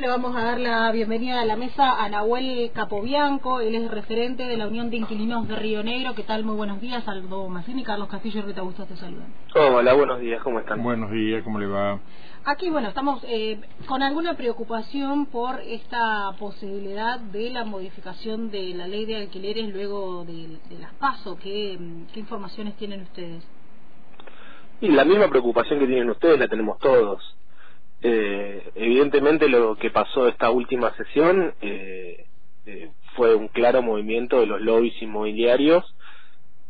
Le vamos a dar la bienvenida a la mesa a Nahuel Capobianco, él es referente de la Unión de Inquilinos de Río Negro. ¿Qué tal? Muy buenos días, Aldo Massini, Carlos Castillo y Rita Augusto te saludan. Hola, buenos días, ¿cómo están? Buenos días, ¿cómo le va? Aquí, bueno, estamos eh, con alguna preocupación por esta posibilidad de la modificación de la ley de alquileres luego de, las PASO. ¿Qué, ¿Qué informaciones tienen ustedes? Y la misma preocupación que tienen ustedes la tenemos todos eh, evidentemente lo que pasó esta última sesión eh, eh, fue un claro movimiento de los lobbies inmobiliarios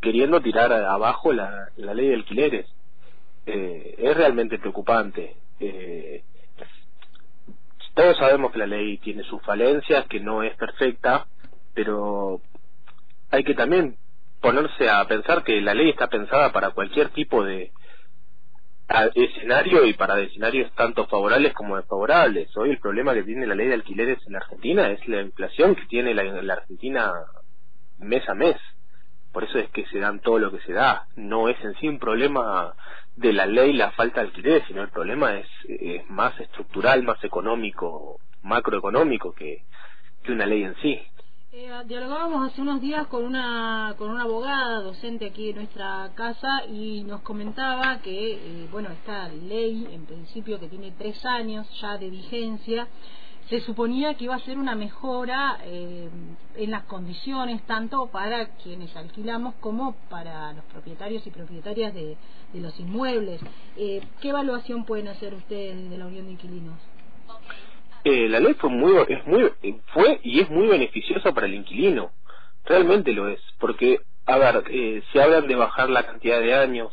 queriendo tirar abajo la, la ley de alquileres. Eh, es realmente preocupante. todos sabemos que la ley tiene sus falencias, que no es perfecta, pero hay que también ponerse a pensar que la ley está pensada para cualquier tipo de, escenario y para escenarios tanto favorables como desfavorables. Hoy el problema que tiene la ley de alquileres en Argentina es la inflación que tiene la, la Argentina mes a mes. Por eso es que se dan todo lo que se da. No es en sí un problema de la ley la falta de alquileres, sino el problema es, es más estructural, más económico, macroeconómico que, que una ley en sí. Eh, dialogábamos hace unos días con una con una abogada docente aquí en nuestra casa y nos comentaba que eh, bueno esta ley en principio que tiene tres años ya de vigencia se suponía que iba a ser una mejora eh, en las condiciones tanto para quienes alquilamos como para los propietarios y propietarias de, de los inmuebles. Eh, ¿Qué evaluación pueden hacer ustedes de la Unión de Inquilinos? Eh, la ley fue muy, es muy, fue y es muy beneficiosa para el inquilino. Realmente lo es. Porque, a ver, eh, se hablan de bajar la cantidad de años,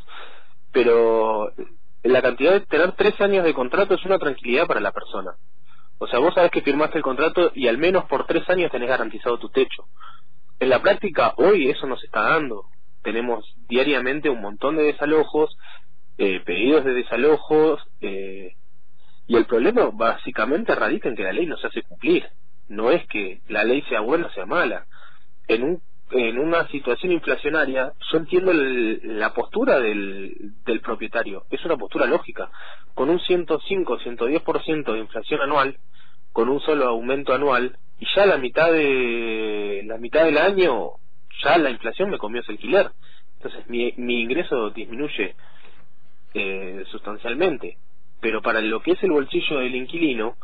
pero la cantidad de tener tres años de contrato es una tranquilidad para la persona. O sea, vos sabés que firmaste el contrato y al menos por tres años tenés garantizado tu techo. En la práctica, hoy eso no se está dando. Tenemos diariamente un montón de desalojos, eh, pedidos de desalojos, eh, y el problema básicamente radica en que la ley no se hace cumplir. No es que la ley sea buena o sea mala. En, un, en una situación inflacionaria, yo entiendo la postura del, del propietario. Es una postura lógica. Con un 105, 110% de inflación anual, con un solo aumento anual, y ya la mitad de la mitad del año, ya la inflación me comió ese alquiler. Entonces mi, mi ingreso disminuye eh, sustancialmente pero para lo que es el bolsillo del inquilino,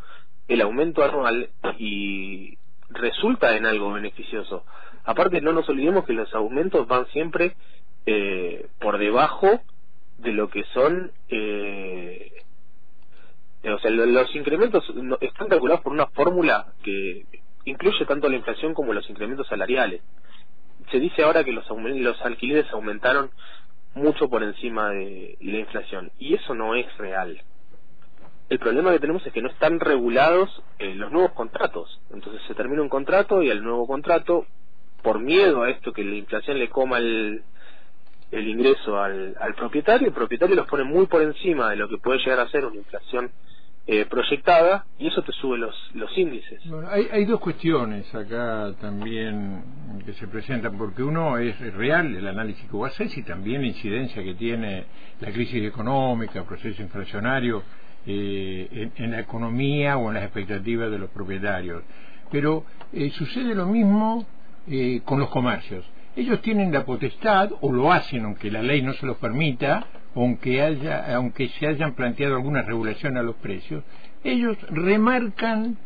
el aumento anual y resulta en algo beneficioso. Aparte, no nos olvidemos que los aumentos van siempre eh, por debajo de lo que son, eh, o sea, los incrementos están calculados por una fórmula que incluye tanto la inflación como los incrementos salariales. Se dice ahora que los, los alquileres aumentaron mucho por encima de la inflación y eso no es real el problema que tenemos es que no están regulados eh, los nuevos contratos. Entonces se termina un contrato y al nuevo contrato, por miedo a esto que la inflación le coma el, el ingreso al, al propietario, el propietario los pone muy por encima de lo que puede llegar a ser una inflación eh, proyectada y eso te sube los, los índices. Hay, hay dos cuestiones acá también que se presentan, porque uno es real el análisis que vos haces y también la incidencia que tiene la crisis económica, el proceso inflacionario eh, en, la economía o en las expectativas de los propietarios. Pero eh, sucede lo mismo eh, con los comercios. Ellos tienen la potestad, o lo hacen aunque la ley no se los permita, aunque, haya, aunque se hayan planteado alguna regulación a los precios, ellos remarcan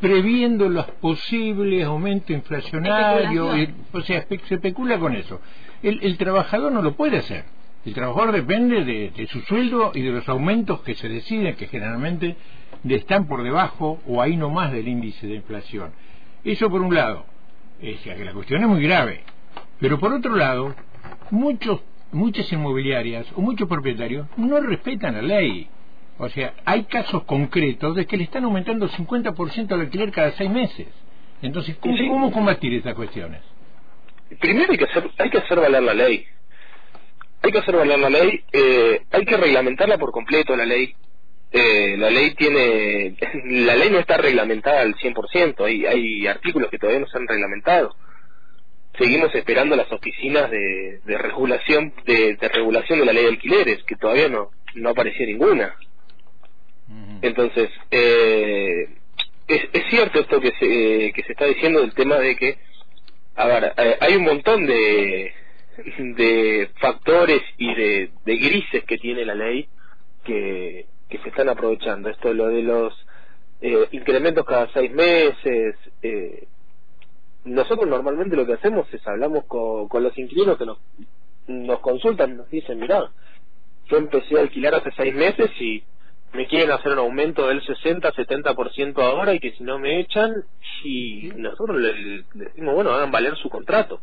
previendo los posibles aumentos inflacionarios, o sea, se especula con eso. el trabajador no lo puede hacer. El trabajador depende de, su sueldo y de los aumentos que se deciden, que generalmente están por debajo o ahí no más del índice de inflación. Eso por un lado. Es que la cuestión es muy grave. Pero por otro lado, muchos, muchas inmobiliarias o muchos propietarios no respetan la ley. O sea, hay casos concretos de que le están aumentando el 50% al alquiler cada seis meses. Entonces, ¿cómo, combatir estas cuestiones? Primero hay que hacer, hay que hacer valer la ley hay que hacer valer la ley, eh, hay que reglamentarla por completo la ley. Eh, la ley tiene, la ley no está reglamentada al 100%, hay, hay artículos que todavía no se han reglamentado. Seguimos esperando las oficinas de, de regulación de, regulación de la ley de alquileres, que todavía no, no aparecía ninguna. Entonces, eh, cierto esto que se, que se está diciendo del tema de que, a ver, eh, hay un montón de, de factores y de, de grises que tiene la ley que, que se están aprovechando. Esto lo de los eh, incrementos cada seis meses. Eh, nosotros normalmente lo que hacemos es hablamos con, con los inquilinos que nos, nos consultan, nos dicen, mira, yo empecé a alquilar hace seis meses y me quieren hacer un aumento del 60-70% ahora y que si no me echan, y nosotros le, decimos, bueno, hagan valer su contrato.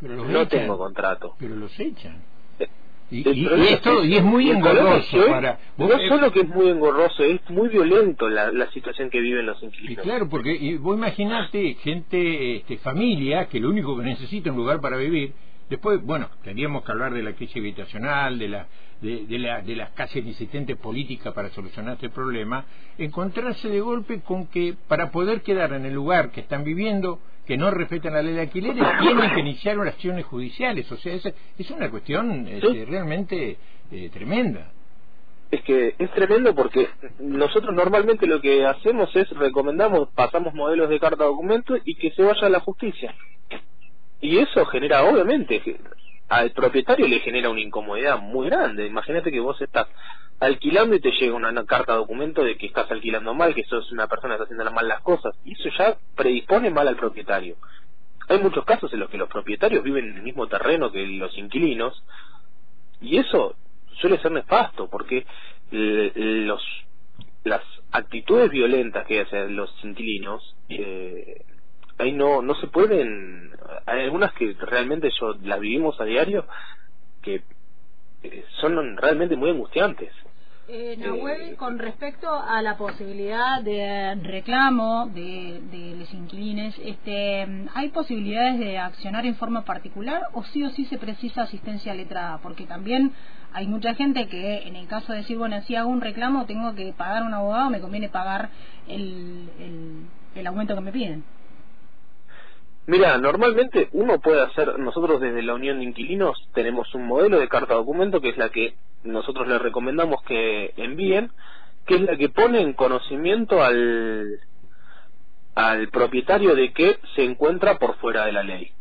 No tengo contrato. Pero los echan. Eh, y, y, es muy engorroso para... No solo que es muy engorroso, es muy violento la, la situación que viven los inquilinos. Y claro, porque y vos imaginate gente, este, familia, que lo único que necesita es un lugar para vivir, Después, bueno, tendríamos que hablar de la crisis habitacional, de, la, de, la, de las casi inexistentes políticas para solucionar este problema, encontrarse de golpe con que para poder quedar en el lugar que están viviendo, que no respetan la ley de alquileres, tienen que iniciar acciones judiciales. O sea, es, es una cuestión este, realmente eh, tremenda. Es que es tremendo porque nosotros normalmente lo que hacemos es recomendamos, pasamos modelos de carta documento y que se vaya a la justicia. Y eso genera, obviamente, al propietario le genera una incomodidad muy grande. Imagínate que vos estás alquilando y te llega una, carta documento de que estás alquilando mal, que sos una persona que está haciendo mal las cosas. Y eso ya predispone mal al propietario. Hay muchos casos en los que los propietarios viven en el mismo terreno que los inquilinos y eso suele ser nefasto porque los las actitudes violentas que hacen los inquilinos eh, ahí no no se pueden hay algunas que realmente yo las vivimos a diario que eh, son realmente muy angustiantes eh, Nahuel, con respecto a la posibilidad de reclamo de, de los inquilines, este, ¿hay posibilidades de accionar en forma particular o sí o sí se precisa asistencia letrada? Porque también hay mucha gente que en el caso de decir, bueno, si hago un reclamo tengo que pagar un abogado, me conviene pagar el, el, el aumento que me piden. Mira, normalmente uno puede hacer, nosotros desde la Unión de Inquilinos tenemos un modelo de carta documento que es la que nosotros le recomendamos que envíen, que es la que pone en conocimiento al, al propietario de que se encuentra por fuera de la ley.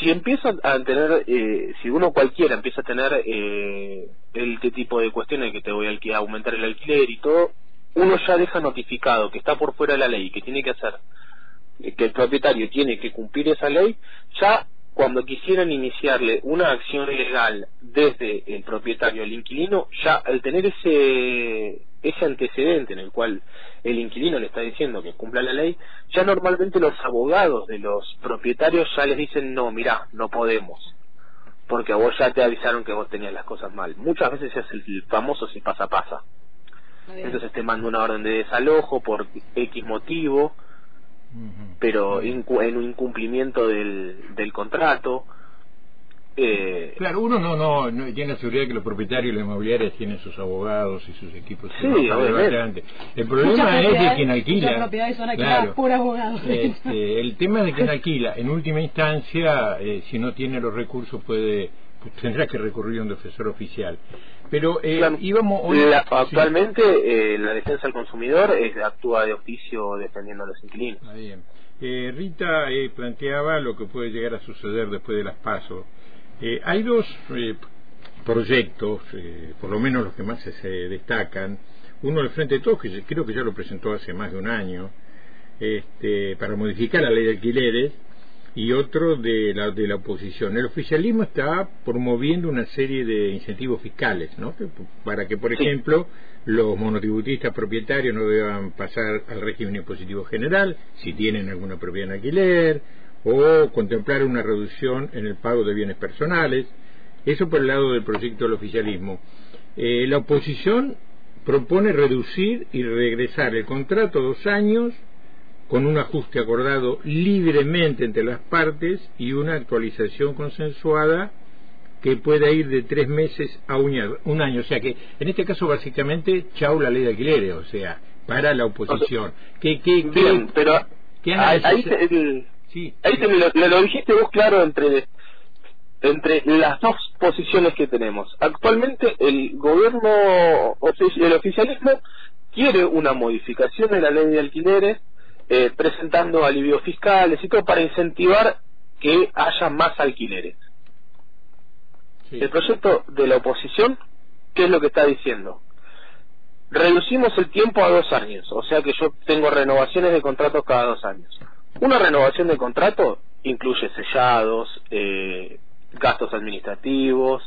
Si empieza a tener, eh, si uno cualquiera empieza a tener eh, qué tipo de cuestiones que te voy a aumentar el alquiler y todo, uno ya deja notificado que está por fuera de la ley que tiene que hacer que el propietario tiene que cumplir esa ley, ya cuando quisieran iniciarle una acción legal desde el propietario al inquilino, ya al tener ese ese antecedente en el cual el inquilino le está diciendo que cumpla la ley, ya normalmente los abogados de los propietarios ya les dicen no, mira, no podemos, porque a vos ya te avisaron que vos tenías las cosas mal. Muchas veces es el famoso si pasa pasa. Entonces te manda una orden de desalojo por X motivo, pero en, un incumplimiento del, del contrato. Eh, claro, uno no, no, tiene la seguridad que los propietarios de las inmobiliarias tienen sus abogados y sus equipos. Sí, obviamente. El problema es de quien alquila. claro, por abogados. Este, el tema es de quien alquila. En última instancia, eh, si no tiene los recursos, puede pues, tendrá que recurrir a un defensor oficial. Pero eh, íbamos actualmente eh, la defensa del consumidor actúa de oficio defendiendo a los inquilinos. Eh, Rita eh, planteaba lo que puede llegar a suceder después de las pasos. hay dos proyectos, por lo menos los que más se destacan. Uno del Frente de Todos, que creo que ya lo presentó hace más de un año, este, para modificar la ley de alquileres y otro de la, de la oposición. El oficialismo está promoviendo una serie de incentivos fiscales, ¿no? para que, por ejemplo, los monotributistas propietarios no deban pasar al régimen impositivo general si tienen alguna propiedad en alquiler, o contemplar una reducción en el pago de bienes personales. Eso por el lado del proyecto del oficialismo. Eh, la oposición propone reducir y regresar el contrato a dos años con un ajuste acordado libremente entre las partes y una actualización consensuada que pueda ir de tres meses a un año. O sea que, en este caso, básicamente, chau la ley de alquileres, o sea, para la oposición. ¿Qué, qué, Bien, pero ahí, sí, ahí te lo, dijiste vos claro entre entre las dos posiciones que tenemos. Actualmente el gobierno, el oficialismo quiere una modificación de la ley de alquileres eh, presentando alivios fiscales y todo para incentivar que haya más alquileres. El proyecto de la oposición, ¿qué es lo que está diciendo? Reducimos el tiempo a dos años, o sea que yo tengo renovaciones de contratos cada dos años. Una renovación de contrato incluye sellados, eh, gastos administrativos,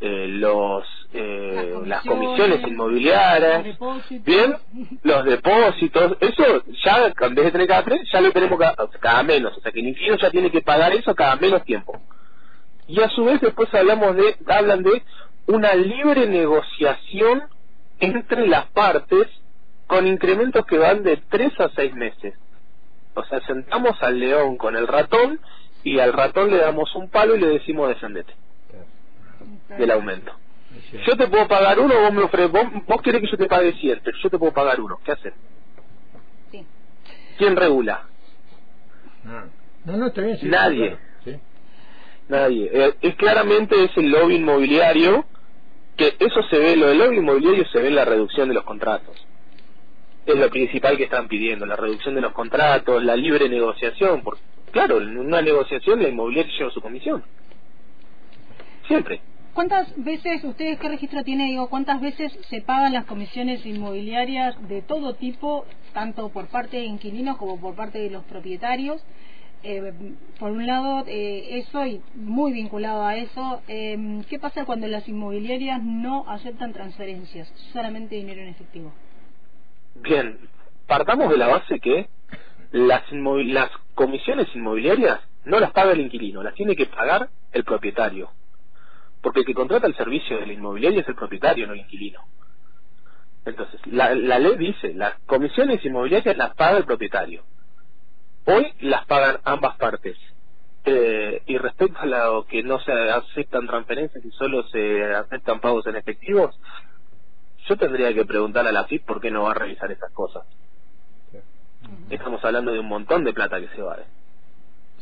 eh, los eh, las, comisiones inmobiliarias, bien, los depósitos, eso ya en vez de tener cada tres, ya lo tenemos cada, cada menos, o sea que el inquilino ya tiene que pagar eso cada menos tiempo. Y a su vez después hablamos de, hablan de una libre negociación entre las partes con incrementos que van de tres a seis meses. O sea, sentamos al león con el ratón y al ratón le damos un palo y le decimos defendete del aumento. Yo te puedo pagar uno, vos me ofreces, vos, vos querés que yo te pague 100, pero yo te puedo pagar uno. ¿Qué haces? Sí. ¿Quién regula? No, no, está bien. Nadie. Nadie. Eh, es claramente es el lobby inmobiliario que eso se ve, lo del lobby inmobiliario se ve en la reducción de los contratos. Es lo principal que están pidiendo, la reducción de los contratos, la libre negociación, porque claro, en una negociación la inmobiliaria lleva su comisión. Siempre. ¿Cuántas veces, ustedes qué registro tienen, digo, cuántas veces se pagan las comisiones inmobiliarias de todo tipo, tanto por parte de inquilinos como por parte de los propietarios? Eh, por un lado, eh, eso y muy vinculado a eso, eh, ¿qué pasa cuando las inmobiliarias no aceptan transferencias, solamente dinero en efectivo? Bien, partamos de la base que las, las comisiones inmobiliarias no las paga el inquilino, las tiene que pagar el propietario porque el que contrata el servicio de la inmobiliaria es el propietario, no el inquilino. Entonces, la, ley dice, las comisiones inmobiliarias las paga el propietario. Hoy las pagan ambas partes. Eh, y respecto a lo que no se aceptan transferencias y solo se aceptan pagos en efectivos, yo tendría que preguntar a la FIP por qué no va a revisar esas cosas. Estamos hablando de un montón de plata que se va.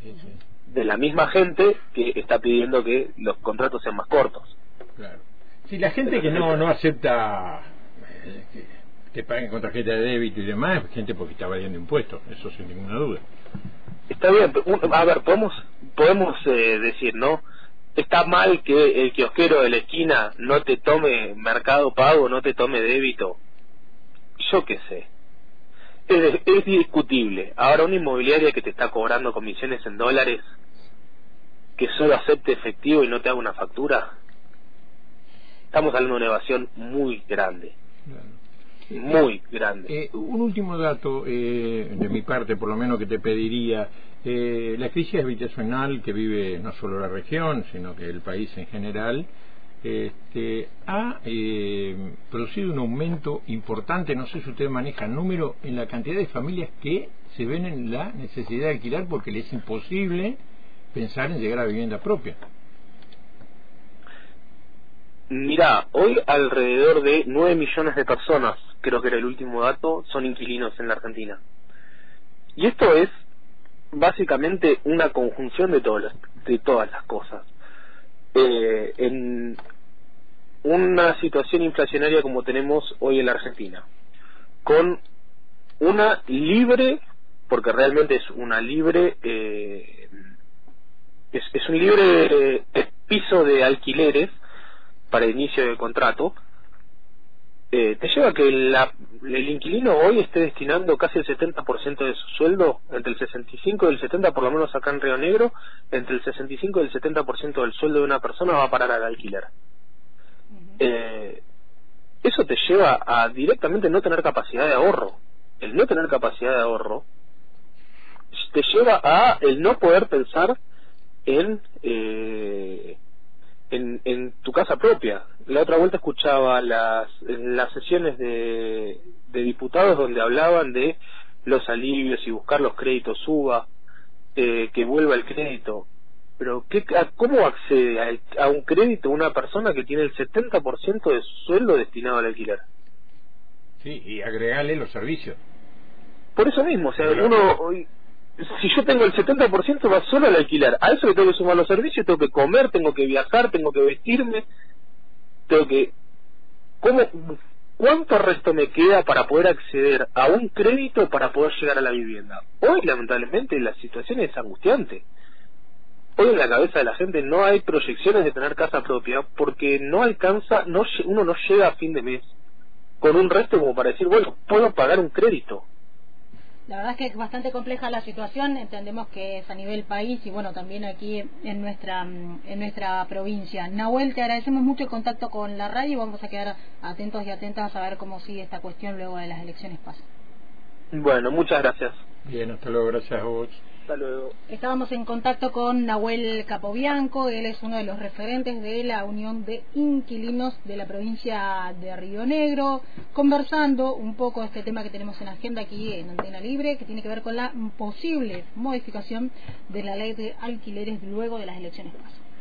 Sí, sí de la misma gente que está pidiendo que los contratos sean más cortos. Claro. Si la gente que no no acepta eh, que, paguen con tarjeta de débito y demás, es gente porque está valiendo impuestos, eso sin ninguna duda. Está bien, a ver, podemos podemos eh, decir, ¿no? Está mal que el kiosquero de la esquina no te tome mercado pago, no te tome débito. Yo qué sé es, es discutible. Ahora, una inmobiliaria que te está cobrando comisiones en dólares, que solo acepte efectivo y no te haga una factura, estamos hablando de una evasión muy grande. Muy grande. Eh, un último dato eh, de mi parte, por lo menos que te pediría. Eh, la crisis habitacional que vive no solo la región, sino que el país en general, este, ha eh, producido un aumento importante, no sé si usted maneja el número, en la cantidad de familias que se ven en la necesidad de alquilar porque les es imposible pensar en llegar a vivienda propia. Mira, hoy alrededor de 9 millones de personas, creo que era el último dato, son inquilinos en la Argentina. Y esto es básicamente una conjunción de todas de todas las cosas. Eh, una situación inflacionaria como tenemos hoy en la Argentina, con una libre, porque realmente es una libre, eh, es, un libre eh, piso de alquileres para inicio de contrato, eh, te lleva a que el inquilino hoy esté destinando casi el 70% de su sueldo, entre el 65 y el 70 por lo menos acá en Río Negro, entre el 65 y el 70% del sueldo de una persona va a parar al alquiler. Eh, eso te lleva a directamente no tener capacidad de ahorro. El no tener capacidad de ahorro te lleva a el no poder pensar en eh, en, en tu casa propia. La otra vuelta escuchaba las, las sesiones de, de diputados donde hablaban de los alivios y buscar los créditos suba, eh, que vuelva el crédito. Pero ¿qué, ¿cómo accede a, un crédito una persona que tiene el 70% de su sueldo destinado al alquiler? Sí, y agregarle los servicios. Por eso mismo, o sea, uno hoy si yo tengo el 70% va solo al alquilar, a eso le tengo que sumar los servicios, tengo que comer, tengo que viajar, tengo que vestirme, tengo que... ¿Cómo, ¿cuánto resto me queda para poder acceder a un crédito para poder llegar a la vivienda? Hoy, lamentablemente, la situación es angustiante. Hoy en la cabeza de la gente no hay proyecciones de tener casa propia porque no alcanza, no uno no llega a fin de mes con un resto como para decir, bueno, puedo pagar un crédito. La verdad es que es bastante compleja la situación, entendemos que es a nivel país y bueno, también aquí en nuestra en nuestra provincia. Nahuel, te agradecemos mucho el contacto con la radio y vamos a quedar atentos y atentas a ver cómo sigue esta cuestión luego de las elecciones pasan. Bueno, muchas gracias. Bien, hasta luego, gracias a vos. Hasta luego. Estábamos en contacto con Nahuel Capobianco, él es uno de los referentes de la Unión de Inquilinos de la provincia de Río Negro, conversando un poco este tema que tenemos en agenda aquí en Antena Libre, que tiene que ver con la posible modificación de la ley de alquileres luego de las elecciones pasadas.